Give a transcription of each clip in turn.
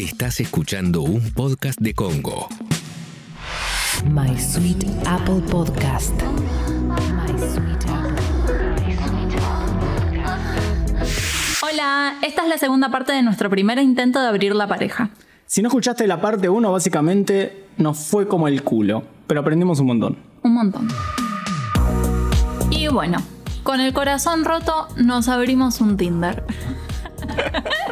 Estás escuchando un podcast de Congo. My Sweet Apple Podcast. My Sweet Hola, esta es la segunda parte de nuestro primer intento de abrir la pareja. Si no escuchaste la parte 1, básicamente nos fue como el culo, pero aprendimos un montón. Un montón. Y bueno, con el corazón roto nos abrimos un Tinder.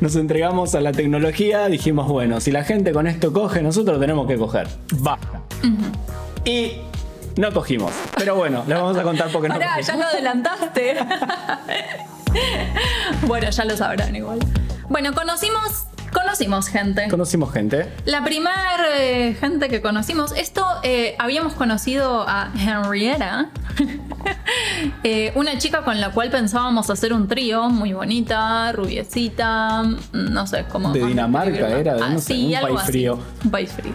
Nos entregamos a la tecnología, dijimos, bueno, si la gente con esto coge, nosotros tenemos que coger. Basta. Y no cogimos. Pero bueno, les vamos a contar por qué no Pará, cogimos. ya lo adelantaste. bueno, ya lo sabrán igual. Bueno, conocimos, conocimos gente. Conocimos gente. La primer eh, gente que conocimos, esto eh, habíamos conocido a Henrietta, eh, una chica con la cual pensábamos hacer un trío, muy bonita, rubiecita, mm, no sé cómo. De Dinamarca era, de Ah, no sé, sí, un algo país así. frío. Un país frío.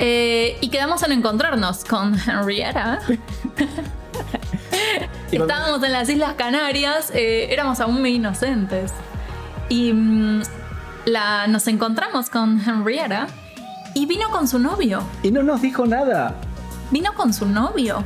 Y quedamos en encontrarnos con Henrietta. Estábamos en las Islas Canarias, éramos aún muy inocentes. Y mm, la, nos encontramos con Henrietta y vino con su novio. Y no nos dijo nada. Vino con su novio.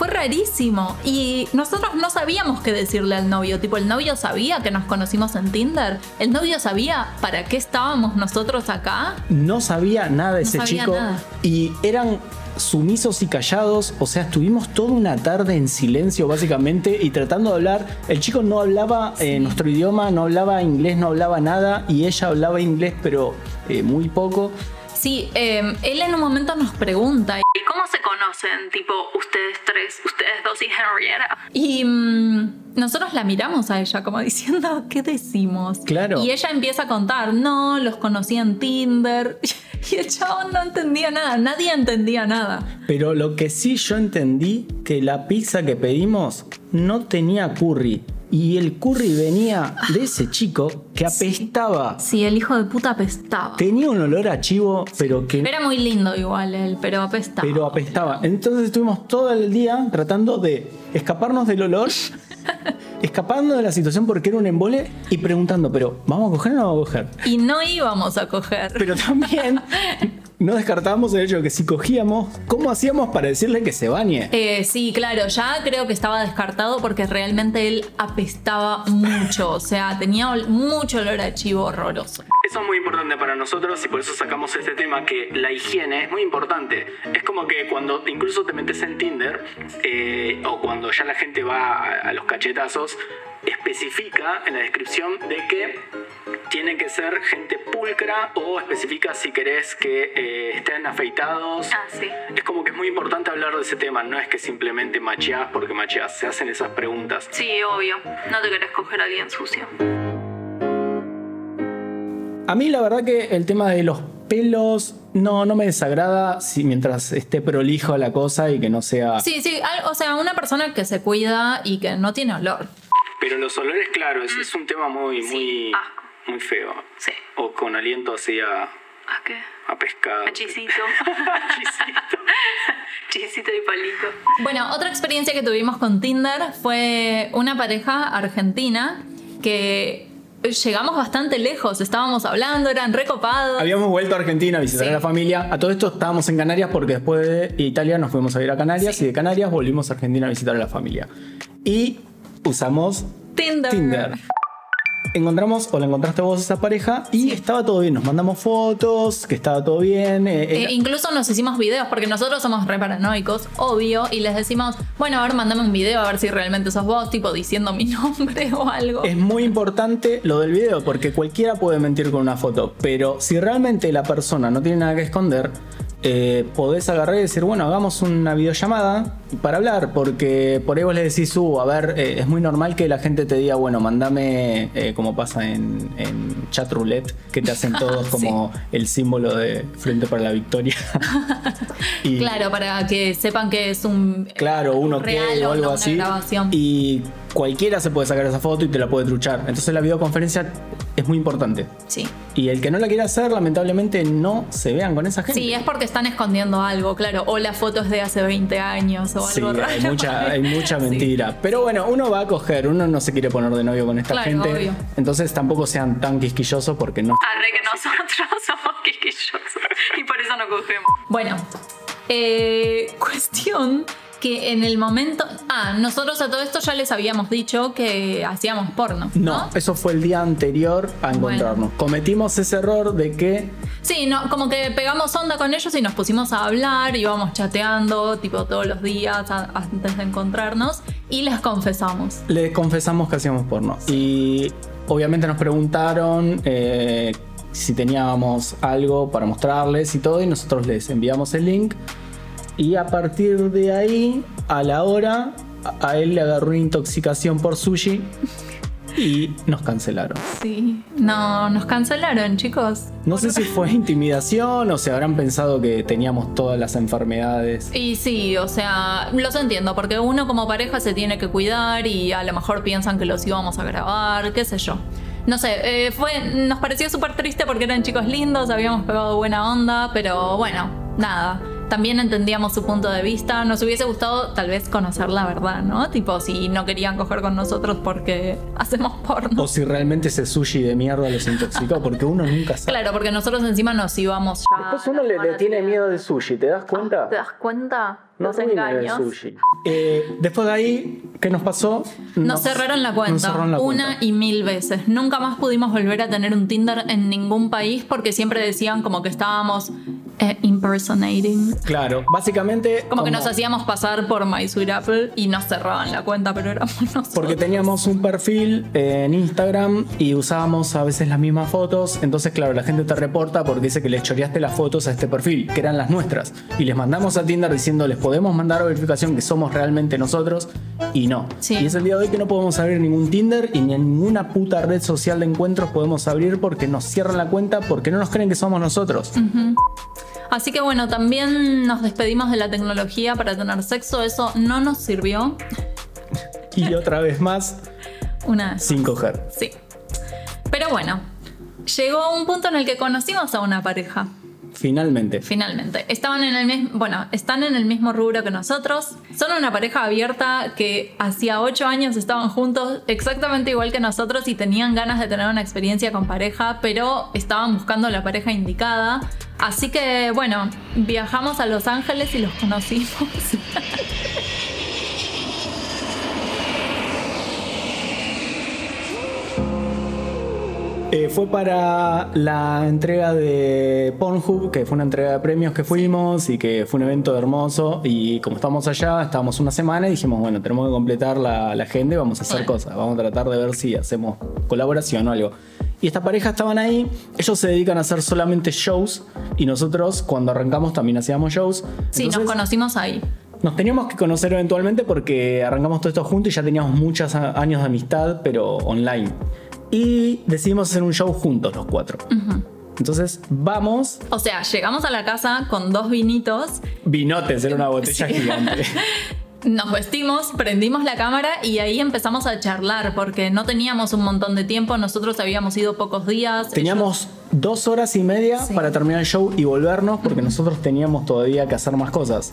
Fue rarísimo. Y nosotros no sabíamos qué decirle al novio. Tipo, el novio sabía que nos conocimos en Tinder. El novio sabía para qué estábamos nosotros acá. No sabía nada de No ese chico. nada. Y eran sumisos y callados. O sea, estuvimos toda una tarde en silencio, básicamente, y tratando de hablar. El chico no hablaba eh, nuestro idioma, no hablaba inglés, no hablaba nada. Y ella hablaba inglés, pero eh, muy poco. Sí, eh, él en un momento nos pregunta. ¿Y cómo se conocen? Tipo, ustedes tres, ustedes dos y Henrietta. Y mm, nosotros la miramos a ella como diciendo, ¿qué decimos? Claro. Y ella empieza a contar, no, los conocí en Tinder. Y el chabón no entendía nada, nadie entendía nada. Pero lo que sí yo entendí, que la pizza que pedimos no tenía curry. Y el curry venía de ese chico que apestaba. Sí, el hijo de puta apestaba. Tenía un olor a chivo, pero que Era muy lindo igual él, pero apestaba. pero apestaba. Entonces estuvimos todo el día tratando de escaparnos del olor, escapando de la situación porque era un embole y preguntando, pero ¿vamos a coger o no vamos a coger? Y no íbamos a coger. Pero también no descartábamos el hecho de que si cogíamos, ¿cómo hacíamos para decirle que se bañe? Eh, sí, claro, ya creo que estaba descartado porque realmente él apestaba mucho, o sea, tenía mucho olor a chivo horroroso. Eso es muy importante para nosotros y por eso sacamos este tema que la higiene es muy importante. Es como que cuando incluso te metes en Tinder eh, o cuando ya la gente va a, a los cachetazos, especifica en la descripción de que tiene que ser gente pulcra o especifica si querés que eh, estén afeitados. Ah, sí. Es como que es muy importante hablar de ese tema, no es que simplemente macheás porque macheás, se hacen esas preguntas. Sí, obvio, no te querés coger a alguien sucio. A mí la verdad que el tema de los pelos no, no me desagrada si mientras esté prolijo la cosa y que no sea... Sí, sí, o sea, una persona que se cuida y que no tiene olor. Pero los olores, claro, es, es un tema muy, Sí, muy, asco. muy feo. Sí. O con aliento así a, ¿A qué? a pescado. A chisito. Chisito. Chisito y palito. Bueno, otra experiencia que tuvimos con Tinder fue una pareja argentina que llegamos bastante lejos. Estábamos hablando, eran recopados. Habíamos vuelto a Argentina a visitar Sí. a la familia. A todo esto estábamos en Canarias porque después de Italia nos fuimos a ir a Canarias Sí. y de Canarias volvimos a Argentina a visitar a la familia. Y usamos Tinder. Tinder. Encontramos, o la encontraste vos esa pareja, y estaba todo bien. Nos mandamos fotos, que estaba todo bien. eh, Eh, era- incluso nos hicimos videos porque nosotros somos re paranoicos, obvio, y les decimos, bueno, a ver, mandame un video a ver si realmente sos vos, tipo diciendo mi nombre o algo. Es muy importante lo del video, porque cualquiera puede mentir con una foto, pero si realmente la persona no tiene nada que esconder, eh, podés agarrar y decir, bueno, hagamos una videollamada para hablar, porque por ahí vos le decís, uh, a ver, eh, es muy normal que la gente te diga, bueno, mandame, eh, como pasa en, en chat roulette, que te hacen todos como el símbolo de Frente para la Victoria. Y- Claro, para que sepan que es un Claro, uno real que o algo una así. grabación. Y cualquiera se puede sacar esa foto y te la puede truchar. Entonces la videoconferencia es muy importante. Sí. Y el que no la quiera hacer, lamentablemente no se vean con esa gente. Sí, es porque están escondiendo algo, claro. O la foto es de hace 20 años o Sí, algo raro. hay mucha, hay mucha Sí. mentira. Pero bueno, uno va a coger, uno no se quiere poner de novio con esta Claro, gente. obvio. Entonces tampoco sean tan quisquillosos porque no. Arre que nosotros somos quisquillosos y por eso no cogemos. Bueno, eh, cuestión que en el momento... Ah, nosotros a todo esto ya les habíamos dicho que hacíamos porno. No, No, eso fue el día anterior a encontrarnos. Cometimos ese error de que Sí, no, como que pegamos onda con ellos y nos pusimos a hablar, íbamos chateando tipo todos los días a- antes de encontrarnos y les confesamos. le confesamos que hacíamos porno. Y obviamente nos preguntaron eh, si teníamos algo para mostrarles y todo, y nosotros les enviamos el link. Y a partir de ahí, a la hora, a- él le agarró una intoxicación por sushi y nos cancelaron. Sí, no, nos cancelaron, chicos. No sé si fue intimidación o se habrán pensado que teníamos todas las enfermedades. Y sí, o sea, los entiendo, porque uno como pareja se tiene que cuidar y a lo mejor piensan que los íbamos a grabar, qué sé yo. No sé, eh, fue, nos pareció súper triste porque eran chicos lindos, habíamos pegado buena onda, pero bueno, nada. También entendíamos su punto de vista. Nos hubiese gustado tal vez conocer la verdad, ¿no? Tipo, si no querían coger con nosotros porque hacemos porno. O si realmente ese sushi de mierda los intoxicó, porque uno nunca sabe. Claro, porque nosotros encima nos íbamos ya. Después uno le, le tiene miedo del sushi, ¿te das cuenta? ¿Te das cuenta? No Los tiene miedo del engaños. sushi. Eh, después de ahí, ¿qué nos pasó? Nos cerraron la cuenta nos cerraron la una cuenta. y mil veces. Nunca más pudimos volver a tener un Tinder en ningún país porque siempre decían como que estábamos eh, impersonating. Claro, básicamente. Como que nos hacíamos pasar por My Sweet Apple y nos cerraban la cuenta, pero éramos nosotros. Porque teníamos un perfil en Instagram y usábamos a veces las mismas fotos. Entonces, claro, la gente te reporta porque dice que les choreaste las fotos a este perfil, que eran las nuestras. Y les mandamos a Tinder diciendo, les podemos mandar verificación que somos realmente nosotros. Y no. Sí. Y es el día de hoy que no podemos abrir ningún Tinder y ni ninguna puta red social de encuentros podemos abrir porque nos cierran la cuenta porque no nos creen que somos nosotros. Así que bueno, también nos despedimos de la tecnología para tener sexo. Eso no nos sirvió. Y otra vez más, Una sin coger. Sí. Pero bueno, llegó un punto en el que conocimos a una pareja. Finalmente. Finalmente. Estaban en el mismo, bueno, están en el mismo rubro que nosotros. Son una pareja abierta que hacía ocho años estaban juntos exactamente igual que nosotros y tenían ganas de tener una experiencia con pareja, pero estaban buscando la pareja indicada. Así que, bueno, viajamos a Los Ángeles y los conocimos. Eh, fue para la entrega de Pornhub, que fue una entrega de premios que fuimos y que fue un evento hermoso. Y como estábamos allá, estábamos una semana y dijimos, bueno, tenemos que completar la, la agenda y vamos a hacer cosas. Vamos a tratar de ver si hacemos colaboración o algo. Y esta pareja estaban ahí, ellos se dedican a hacer solamente shows y nosotros cuando arrancamos también hacíamos shows. Sí, nos Entonces, conocimos ahí. nos teníamos que conocer eventualmente porque arrancamos todo esto juntos y ya teníamos muchos años de amistad, pero online. Y decidimos hacer un show juntos los cuatro. Entonces vamos, O sea, llegamos a la casa con dos vinitos vinotes, era una botella Sí. gigante. Nos vestimos, prendimos la cámara y ahí empezamos a charlar porque no teníamos un montón de tiempo, nosotros habíamos ido pocos días. Teníamos dos horas y media Sí. para terminar el show y volvernos porque nosotros teníamos todavía que hacer más cosas.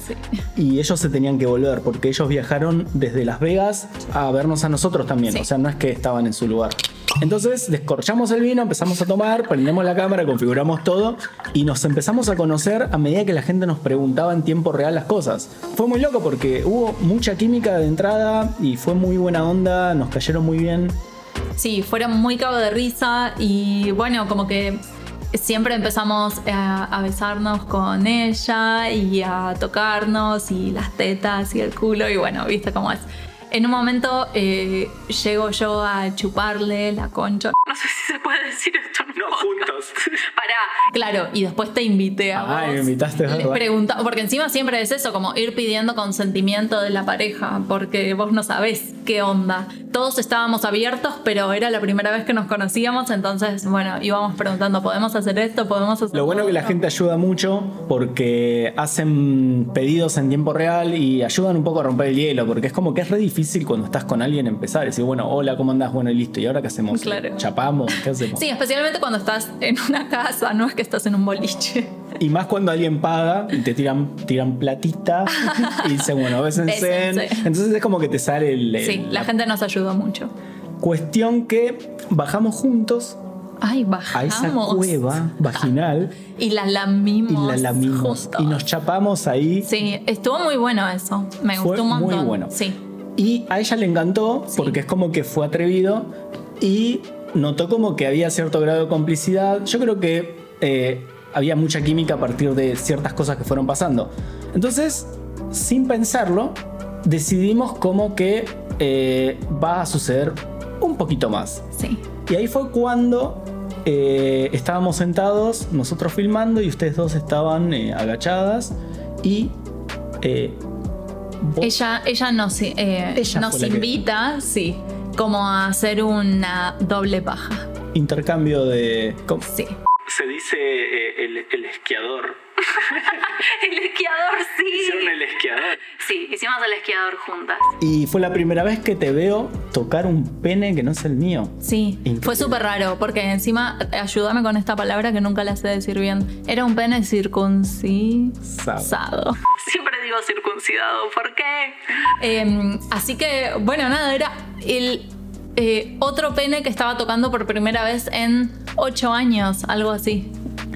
Y ellos se tenían que volver porque ellos viajaron desde Las Vegas a vernos a nosotros también. Sí. O sea, no es que estaban en su lugar. Entonces descorchamos el vino, empezamos a tomar, prendemos la cámara, configuramos todo y nos empezamos a conocer a medida que la gente nos preguntaba en tiempo real las cosas. Fue muy loco porque hubo mucha química de entrada y fue muy buena onda, nos cayeron muy bien. Sí, fueron muy cago de risa y bueno, como que siempre empezamos a, a besarnos con ella y a tocarnos y las tetas y el culo y bueno, viste cómo es. En un momento eh, llego yo a chuparle la concha. No sé si se puede decir esto. en un podcast. Pará. Claro, y después te invité a Ay, vos. me invitaste, verdad. pregunta- porque encima siempre es eso, como ir pidiendo consentimiento de la pareja, porque vos no sabés qué onda. Todos estábamos abiertos, pero era la primera vez que nos conocíamos, entonces, bueno, íbamos preguntando, ¿podemos hacer esto? ¿Podemos hacer Lo bueno es que la otro?". gente ayuda mucho porque hacen pedidos en tiempo real y ayudan un poco a romper el hielo, porque es como que es re difícil difícil cuando estás con alguien empezar. Decir, bueno, hola, ¿cómo andás? Bueno, y listo. ¿Y ahora qué hacemos? Claro. ¿Chapamos? ¿Qué hacemos? Sí, especialmente cuando estás en una casa, no es que estás en un boliche. Y más cuando alguien paga y te tiran, tiran platita y dicen, bueno, bésense. Bésense. Entonces es como que te sale el. el- Sí, la gente nos ayudó mucho. Cuestión que bajamos juntos Ay, a bajamos. esa cueva vaginal Y la lamimos. y la lamimos. Y nos chapamos ahí. Sí, estuvo muy bueno eso. Me Fue gustó un muy montón. bueno. Sí. Y a ella le encantó Sí. porque es como que fue atrevido y notó como que había cierto grado de complicidad. Yo creo que eh, había mucha química a partir de ciertas cosas que fueron pasando. Entonces, sin pensarlo, decidimos como que eh, va a suceder un poquito más. Sí. Y ahí fue cuando eh, estábamos sentados, nosotros filmando, y ustedes dos estaban eh, agachadas. Y. eh, Ella, ella nos, eh, Ella nos que- invita, sí, como a hacer una doble paja. intercambio de. ¿cómo? Sí. Se dice eh, el, esquiador. El esquiador, sí. el esquiador. Sí, hicimos el esquiador juntas. Y fue la primera vez que te veo tocar un pene que no es el mío. Sí, Increíble. fue súper raro, porque encima, ayúdame con esta palabra que nunca la sé decir bien. Era un pene circuncisado. Siempre digo circuncidado, ¿por qué? Eh, así que, bueno, nada, era el eh, otro pene que estaba tocando por primera vez en ocho años, algo así.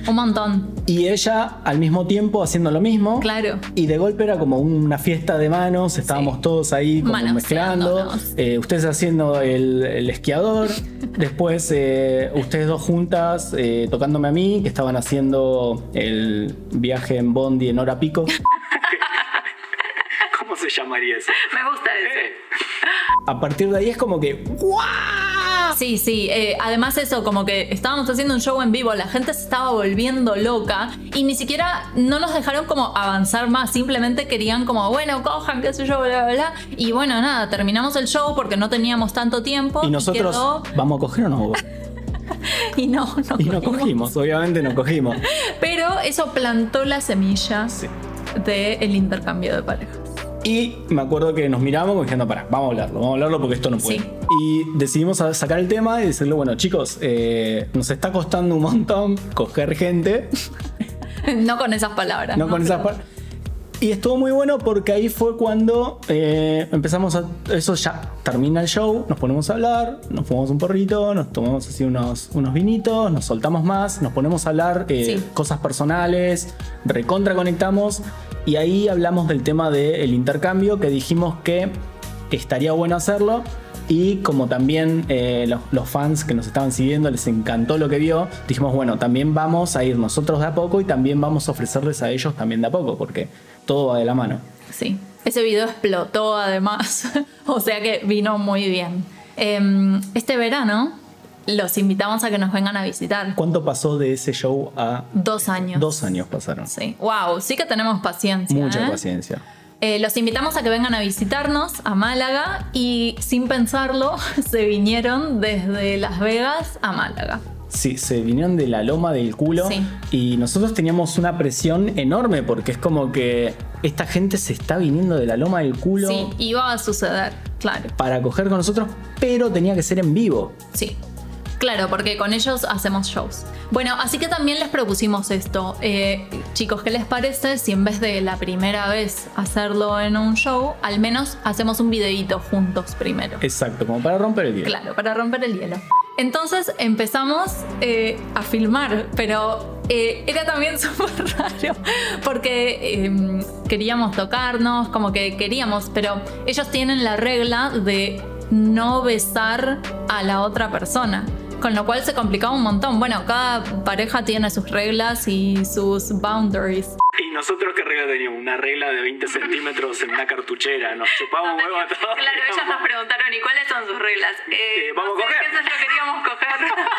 Un montón, Y ella al mismo tiempo haciendo lo mismo. claro. Y de golpe era como una fiesta de manos, estábamos Sí. todos ahí como mezclando. Eh, ustedes haciendo el, el esquiador, después eh, ustedes dos juntas eh, tocándome a mí, que estaban haciendo el viaje en Bondi en hora pico. ¿Cómo se llamaría eso? Me gusta ese. A partir de ahí es como que ¡guau! Sí, sí. eh, además eso, como que estábamos haciendo un show en vivo, la gente se estaba volviendo loca y ni siquiera no nos dejaron como avanzar más, simplemente querían como, bueno, cojan, qué sé yo, bla, bla, bla. Y bueno, nada, terminamos el show porque no teníamos tanto tiempo. Y nosotros, quedó- ¿vamos a coger o no? y no, no Y no cogimos. obviamente no cogimos. Pero eso plantó la semilla Sí. del intercambio de parejas. Y me acuerdo que nos miramos diciendo, para, vamos a hablarlo, vamos a hablarlo porque esto no puede. Sí. Y decidimos sacar el tema y decirle, bueno, chicos, eh, nos está costando un montón coger gente, no con esas palabras. no con esas par- Y estuvo muy bueno porque ahí fue cuando eh, empezamos a. Eso ya termina el show, nos ponemos a hablar, nos fumamos un porrito, nos tomamos así unos, unos vinitos, nos soltamos más, nos ponemos a hablar eh, Sí. cosas personales, recontra conectamos y ahí hablamos del tema del intercambio que dijimos que estaría bueno hacerlo. Y como también eh, los, los fans que nos estaban siguiendo les encantó lo que vio, dijimos, bueno, también vamos a ir nosotros de a poco y también vamos a ofrecerles a ellos también de a poco, porque todo va de la mano. Sí, ese video explotó además, o sea que vino muy bien. Em, este verano los invitamos a que nos vengan a visitar. ¿Cuánto pasó de ese show a Dos años. dos años pasaron? Sí, wow, sí que tenemos paciencia. Mucha ¿eh? paciencia. Eh, los invitamos a que vengan a visitarnos a Málaga y sin pensarlo se vinieron desde Las Vegas a Málaga. Sí, se vinieron de la loma del culo Sí. y nosotros teníamos una presión enorme porque es como que esta gente se está viniendo de la loma del culo Sí, iba a suceder, claro. para coger con nosotros, pero tenía que ser en vivo. Sí. Claro, porque con ellos hacemos shows. Bueno, así que también les propusimos esto. Eh, chicos, ¿qué les parece si en vez de la primera vez hacerlo en un show, al menos hacemos un videíto juntos primero? Exacto, como para romper el hielo. Claro, para romper el hielo. Entonces empezamos eh, a filmar, pero eh, era también súper raro porque eh, queríamos tocarnos, como que queríamos, pero ellos tienen la regla de no besar a la otra persona. Con lo cual se complicaba un montón. Bueno, cada pareja tiene sus reglas y sus boundaries. ¿Y nosotros qué regla teníamos? Una regla de 20 centímetros en una cartuchera. Nos chupamos huevo a todos. Claro, ellas nos preguntaron, ¿y cuáles son sus reglas? Eh, vamos a coger. sé yo, queríamos coger.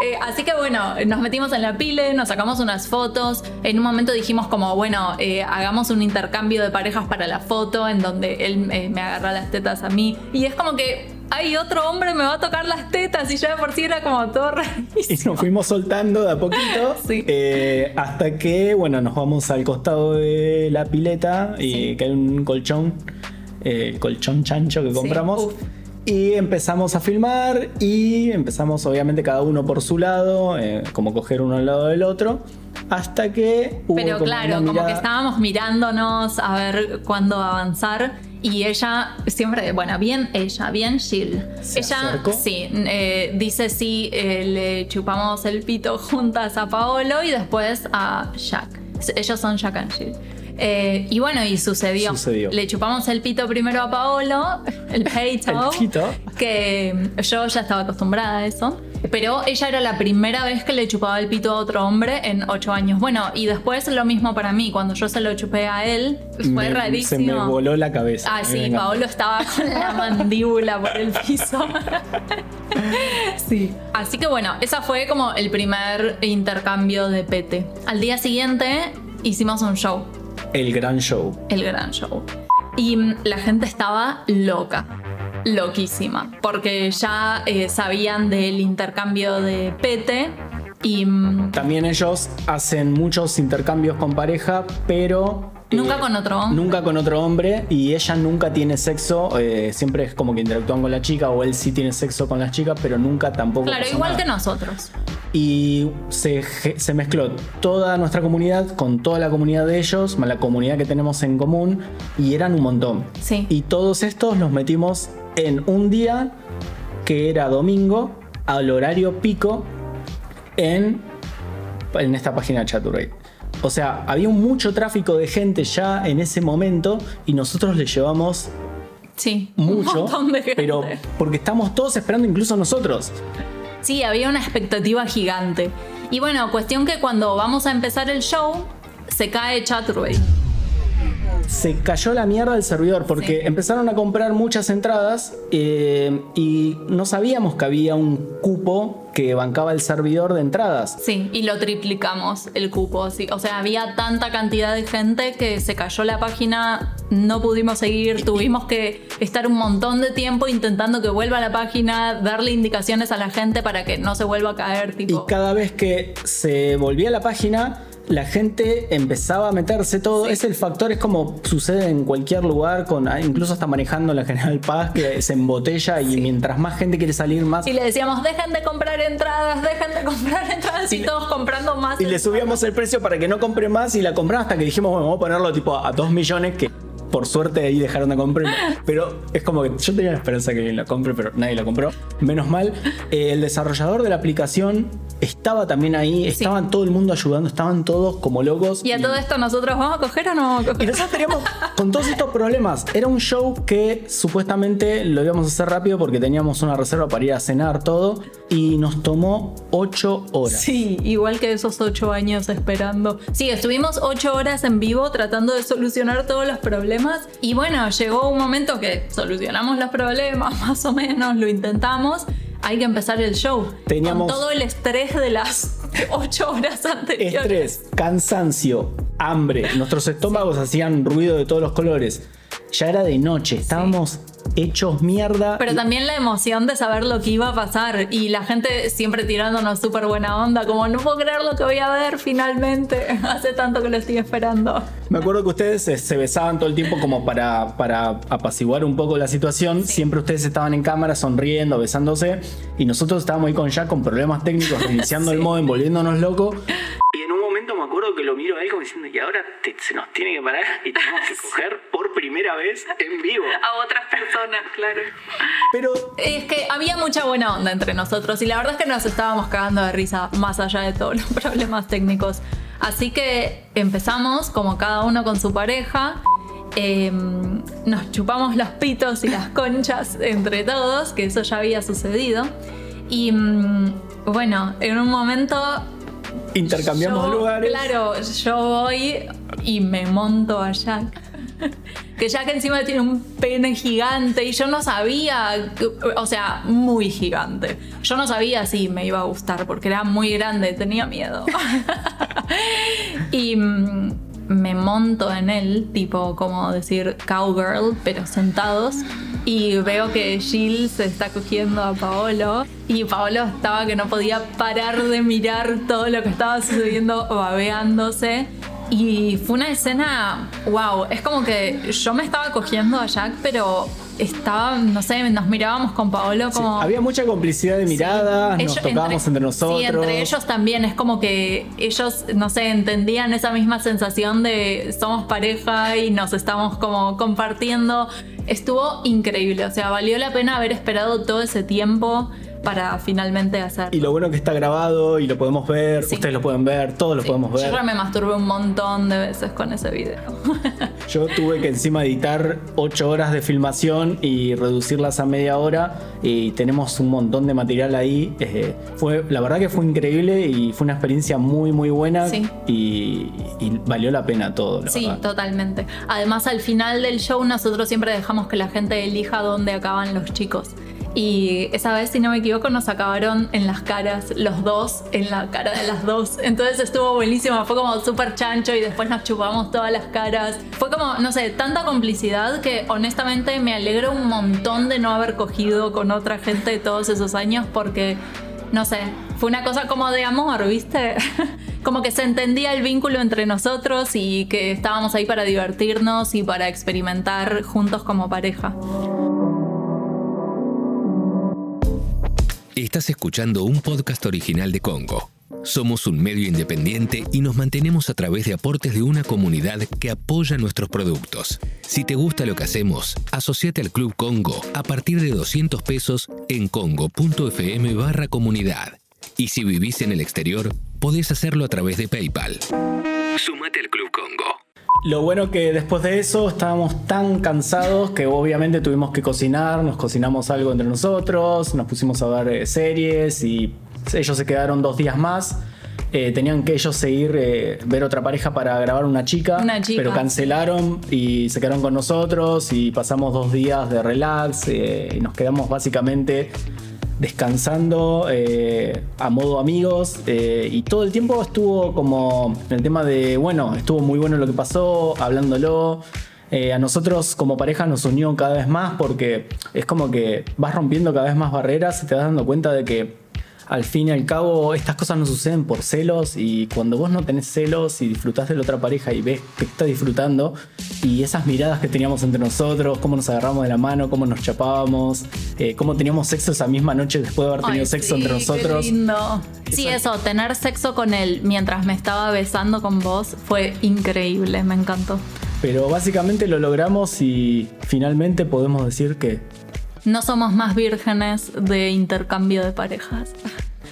Eh, así que bueno, nos metimos en la pile, nos sacamos unas fotos. En un momento dijimos como, bueno, eh, hagamos un intercambio de parejas para la foto en donde él eh, me agarra las tetas a mí. Y es como que, hay otro hombre me va a tocar las tetas y ya de por sí era como todo Y rarísimo. nos fuimos soltando de a poquito Sí. eh, hasta que, bueno, nos vamos al costado de la pileta y Sí. que hay un colchón eh, el colchón chancho que compramos. Y empezamos a filmar y empezamos obviamente cada uno por su lado, eh, como coger uno al lado del otro, hasta que hubo Pero como claro, como que estábamos mirándonos a ver cuándo avanzar. Y ella siempre, bueno, bien ella, bien Jill. Se ella, acercó. sí, eh, dice sí, eh, le chupamos el pito juntas a Paolo y después a Jack. Ellos son Jack and Jill. Eh, y bueno, y sucedió. Sucedió. Le chupamos el pito primero a Paolo, el peito, El pito. que yo ya estaba acostumbrada a eso. Pero ella era la primera vez que le chupaba el pito a otro hombre en ocho años. Bueno, y después lo mismo para mí. Cuando yo se lo chupé a él, fue Me- rarísimo. Se me voló la cabeza. Ah, sí. Paolo estaba con la mandíbula por el piso. sí. Así que bueno, esa fue como el primer intercambio de pete. Al día siguiente hicimos un show, El gran show. el gran show. Y mm, la gente estaba loca, loquísima, porque ya eh, sabían del intercambio de pete y mm, También ellos hacen muchos intercambios con pareja, pero... eh, Nunca con otro hombre. Nunca con otro hombre y ella nunca tiene sexo, eh, siempre es como que interactúan con la chica o él sí tiene sexo con las chicas, pero nunca tampoco... claro, igual nada. que nosotros. Y se, se mezcló toda nuestra comunidad con toda la comunidad de ellos, más la comunidad que tenemos en común, y eran un montón. Sí. Y todos estos los metimos en un día que era domingo, al horario pico, en, en esta página de Chaturate. O sea, había mucho tráfico de gente ya en ese momento y nosotros le llevamos Sí, mucho, un de gente. pero porque estamos todos esperando, incluso nosotros. Sí, había una expectativa gigante. Y bueno, cuestión que cuando vamos a empezar el show, se cae Chaturate. Se cayó la mierda el servidor porque Sí. empezaron a comprar muchas entradas eh, y no sabíamos que había un cupo que bancaba el servidor de entradas. Sí, y lo triplicamos el cupo. sí. O sea, había tanta cantidad de gente que se cayó la página, no pudimos seguir, tuvimos que estar un montón de tiempo intentando que vuelva a la página, darle indicaciones a la gente para que no se vuelva a caer. Y Tipo, cada vez que se volvía a la página, la gente empezaba a meterse todo. Sí. Es el factor, es como sucede en cualquier lugar, con ah, incluso hasta manejando la General Paz, que se embotella y mientras más gente quiere salir, más. y le decíamos, dejen de comprar entradas, dejen de comprar entradas, y, Y- todos comprando más. Y le subíamos el precio para que no compre más y la compraron hasta que dijimos, bueno, vamos a ponerlo tipo a 2 millones que por suerte ahí dejaron de comprar. Pero es como que yo tenía la esperanza que alguien la compre, pero nadie la compró. Menos mal. Eh, el desarrollador de la aplicación estaba también ahí, estaban todo el mundo ayudando, estaban todos como locos. Y a todo esto nosotros, ¿vamos a coger o no vamos a Y coger? nosotros teníamos, con todos estos problemas, era un show que supuestamente lo íbamos a hacer rápido porque teníamos una reserva para ir a cenar todo y nos tomó 8 horas. Sí, igual que esos ocho años esperando. Sí, estuvimos ocho horas en vivo tratando de solucionar todos los problemas. Y bueno, llegó un momento que solucionamos los problemas, más o menos, lo intentamos. Hay que empezar el show. Teníamos- Con todo el estrés de las ocho horas anteriores. Estrés, cansancio, hambre. Nuestros estómagos hacían ruido de todos los colores. Ya era de noche, estábamos hechos mierda. Pero y- también la emoción de saber lo que iba a pasar y la gente siempre tirándonos súper buena onda, como no puedo creer lo que voy a ver finalmente. Hace tanto que lo estoy esperando. Me acuerdo que ustedes se besaban todo el tiempo como para, para apaciguar un poco la situación. Siempre ustedes estaban en cámara sonriendo, besándose. Y nosotros estábamos ahí con ya con problemas técnicos, reiniciando el modem, volviéndonos locos. Y en un momento me acuerdo que lo miro a él como diciendo que ahora te- se nos tiene que parar y tenemos que coger por primera vez en vivo. A otras personas, claro. Pero Es que había mucha buena onda entre nosotros y la verdad es que nos estábamos cagando de risa más allá de todos los problemas técnicos. Así que empezamos como cada uno con su pareja. eh, nos chupamos los pitos y las conchas entre todos, que eso ya había sucedido. Y mm, bueno, en un momento intercambiamos yo, lugares. Claro, yo voy y me monto a Jack. Que Jack encima tiene un pene gigante y yo no sabía, o sea, muy gigante. Yo no sabía si me iba a gustar porque era muy grande, tenía miedo. y mm, me monto en él, tipo como decir cowgirl, pero sentados. Y veo que Jill se está cogiendo a Paolo. Y Paolo estaba que no podía parar de mirar todo lo que estaba sucediendo, babeándose. Y fue una escena, wow, es como que yo me estaba cogiendo a Jack, pero estaba, no sé, nos mirábamos con Paolo Sí, como... Había mucha complicidad de miradas, nos Ellos- tocábamos entre, nosotros. Sí, entre ellos también. Es como que ellos, no sé, entendían esa misma sensación de somos pareja y nos estamos como compartiendo. Estuvo increíble. O sea, valió la pena haber esperado todo ese tiempo para finalmente hacer. Y lo bueno que está grabado y lo podemos ver, Sí. ustedes lo pueden ver, todos lo Sí, podemos ver. Yo me masturbé un montón de veces con ese video. Yo tuve que encima editar 8 horas de filmación y reducirlas a media hora y tenemos un montón de material ahí. Eh, fue, la verdad que fue increíble y fue una experiencia muy muy buena Sí. y, y valió la pena todo. La Sí, verdad. totalmente. Además, al final del show nosotros siempre dejamos que la gente elija dónde acaban los chicos. Y esa vez, si no me equivoco, nos acabaron en las caras, los dos, en la cara de las dos. Entonces estuvo buenísimo, fue como súper chancho y después nos chupamos todas las caras. Fue como, no sé, tanta complicidad que honestamente me alegro un montón de no haber cogido con otra gente todos esos años porque no sé, fue una cosa como de amor, ¿viste? como que se entendía el vínculo entre nosotros y que estábamos ahí para divertirnos y para experimentar juntos como pareja. Estás escuchando un podcast original de Congo. Somos un medio independiente y nos mantenemos a través de aportes de una comunidad que apoya nuestros productos. Si te gusta lo que hacemos, asociate al Club Congo a partir de 200 pesos en congo.fm barra comunidad. Y si vivís en el exterior, podés hacerlo a través de PayPal. Sumate al Club Congo. Lo bueno que después de eso estábamos tan cansados que obviamente tuvimos que cocinar, nos cocinamos algo entre nosotros, nos pusimos a ver eh, series y ellos se quedaron dos días más. Eh, tenían que ellos seguir, eh, ver otra pareja para grabar una chica, Una chica. pero cancelaron y se quedaron con nosotros y pasamos dos días de relax eh, y nos quedamos básicamente descansando eh, a modo amigos eh, y todo el tiempo estuvo como en el tema de, bueno, estuvo muy bueno lo que pasó, hablándolo. Eh, a nosotros como pareja nos unió cada vez más porque es como que vas rompiendo cada vez más barreras y te das dando cuenta de que al fin y al cabo estas cosas no suceden por celos y cuando vos no tenés celos y disfrutás de la otra pareja y ves que está disfrutando y esas miradas que teníamos entre nosotros, cómo nos agarramos de la mano, cómo nos chapábamos, eh, cómo teníamos sexo esa misma noche después de haber tenido Ay, sexo sí, entre nosotros. qué lindo. Sí, Eso- eso, tener sexo con él mientras me estaba besando con vos fue increíble, me encantó. Pero básicamente lo logramos y finalmente podemos decir que No somos más vírgenes de intercambio de parejas.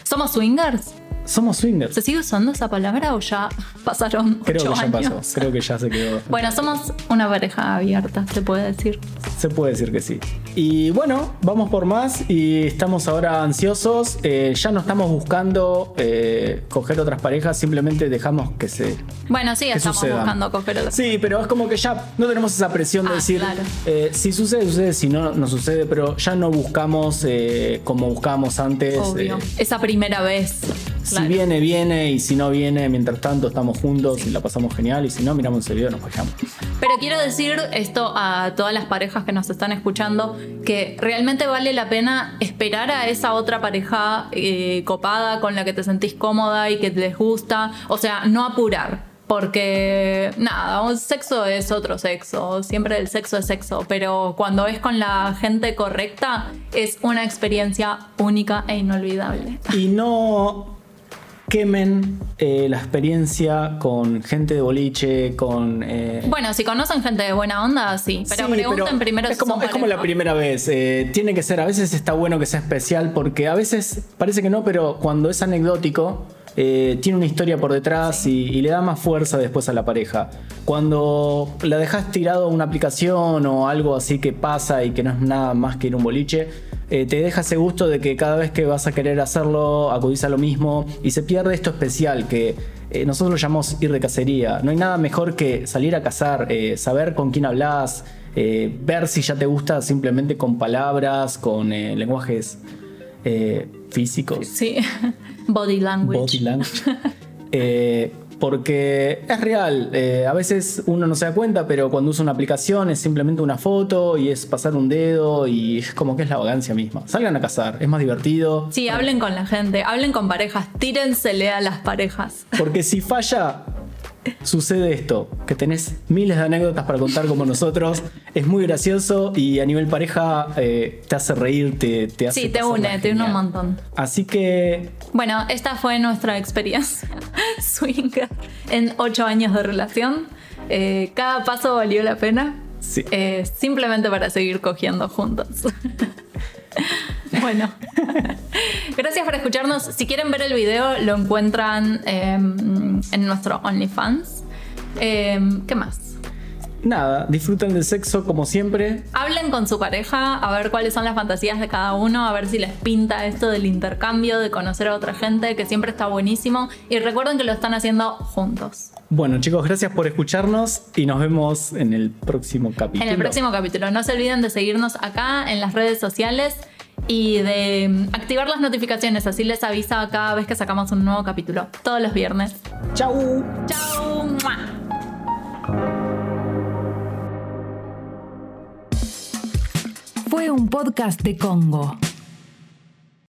¿Somos swingers? Somos swingers. ¿Se sigue usando esa palabra o ya pasaron Creo ocho que ya años? pasó, creo que ya se quedó. Bueno, somos una pareja abierta, se puede decir. Se puede decir que sí. Y bueno, vamos por más y estamos ahora ansiosos. Eh, ya no estamos buscando eh, coger otras parejas, simplemente dejamos que se... Bueno, sí, estamos sucedan. buscando coger otro. Sí, pero es como que ya no tenemos esa presión de Ah, decir, claro. eh, si sucede, sucede, si no, no sucede, pero ya no buscamos como buscábamos antes. Obvio. Esa primera vez. Si viene, viene, y si no viene, mientras tanto estamos juntos y la pasamos genial, y si no, miramos ese video nos fallamos. Pero quiero decir esto a todas las parejas que nos están escuchando, que realmente vale la pena esperar a esa otra pareja eh, copada con la que te sentís cómoda y que les gusta. O sea, no apurar. Porque nada, un sexo es otro sexo, siempre el sexo es sexo, pero cuando es con la gente correcta es una experiencia única e inolvidable. Y no quemen eh, la experiencia con gente de boliche, con... eh, Bueno, si conocen gente de buena onda, sí, pero Sí, pregunten pero primero es si como, son es como la primera vez. eh, tiene que ser, a veces está bueno que sea especial porque a veces parece que no, pero cuando es anecdótico, tiene una historia por detrás y, y le da más fuerza después a la pareja. Cuando la dejas tirado a una aplicación o algo así que pasa y que no es nada más que ir a un boliche, eh, te deja ese gusto de que cada vez que vas a querer hacerlo, acudís a lo mismo y se pierde esto especial que eh, nosotros lo llamamos ir de cacería. No hay nada mejor que salir a cazar, eh, saber con quién hablas, ver si ya te gusta simplemente con palabras, con lenguajes físicos, Sí, body language. body language. Porque es real, eh, a veces uno no se da cuenta, pero cuando usa una aplicación es simplemente una foto y es pasar un dedo y es como que es la vagancia misma. Salgan a cazar, es más divertido. Sí, hablen con la gente, hablen con parejas, tírensele a las parejas. Porque si falla, sucede esto, que tenés miles de anécdotas para contar como nosotros, es muy gracioso y a nivel pareja eh, te hace reír, te, te hace... Sí, te une, te une un montón. Así que Bueno, esta fue nuestra experiencia swinger en ocho años de relación. Eh, cada paso valió la pena. Sí. Eh, simplemente para seguir cogiendo juntos. bueno, gracias escucharnos. Si quieren ver el video, lo encuentran eh, en nuestro OnlyFans. Eh, ¿Qué más? nada, disfruten del sexo como siempre. Hablen con su pareja a ver cuáles son las fantasías de cada uno, a ver si les pinta esto del intercambio, de conocer a otra gente, que siempre está buenísimo. Y recuerden que lo están haciendo juntos. Bueno chicos, gracias por escucharnos y nos vemos en el próximo capítulo. En el próximo capítulo. No se olviden de seguirnos acá en las redes sociales y de mm, activar las notificaciones, así les avisa cada vez que sacamos un nuevo capítulo, todos los viernes. Chau. ¡Chao! ¡Mua! Fue un podcast de Congo.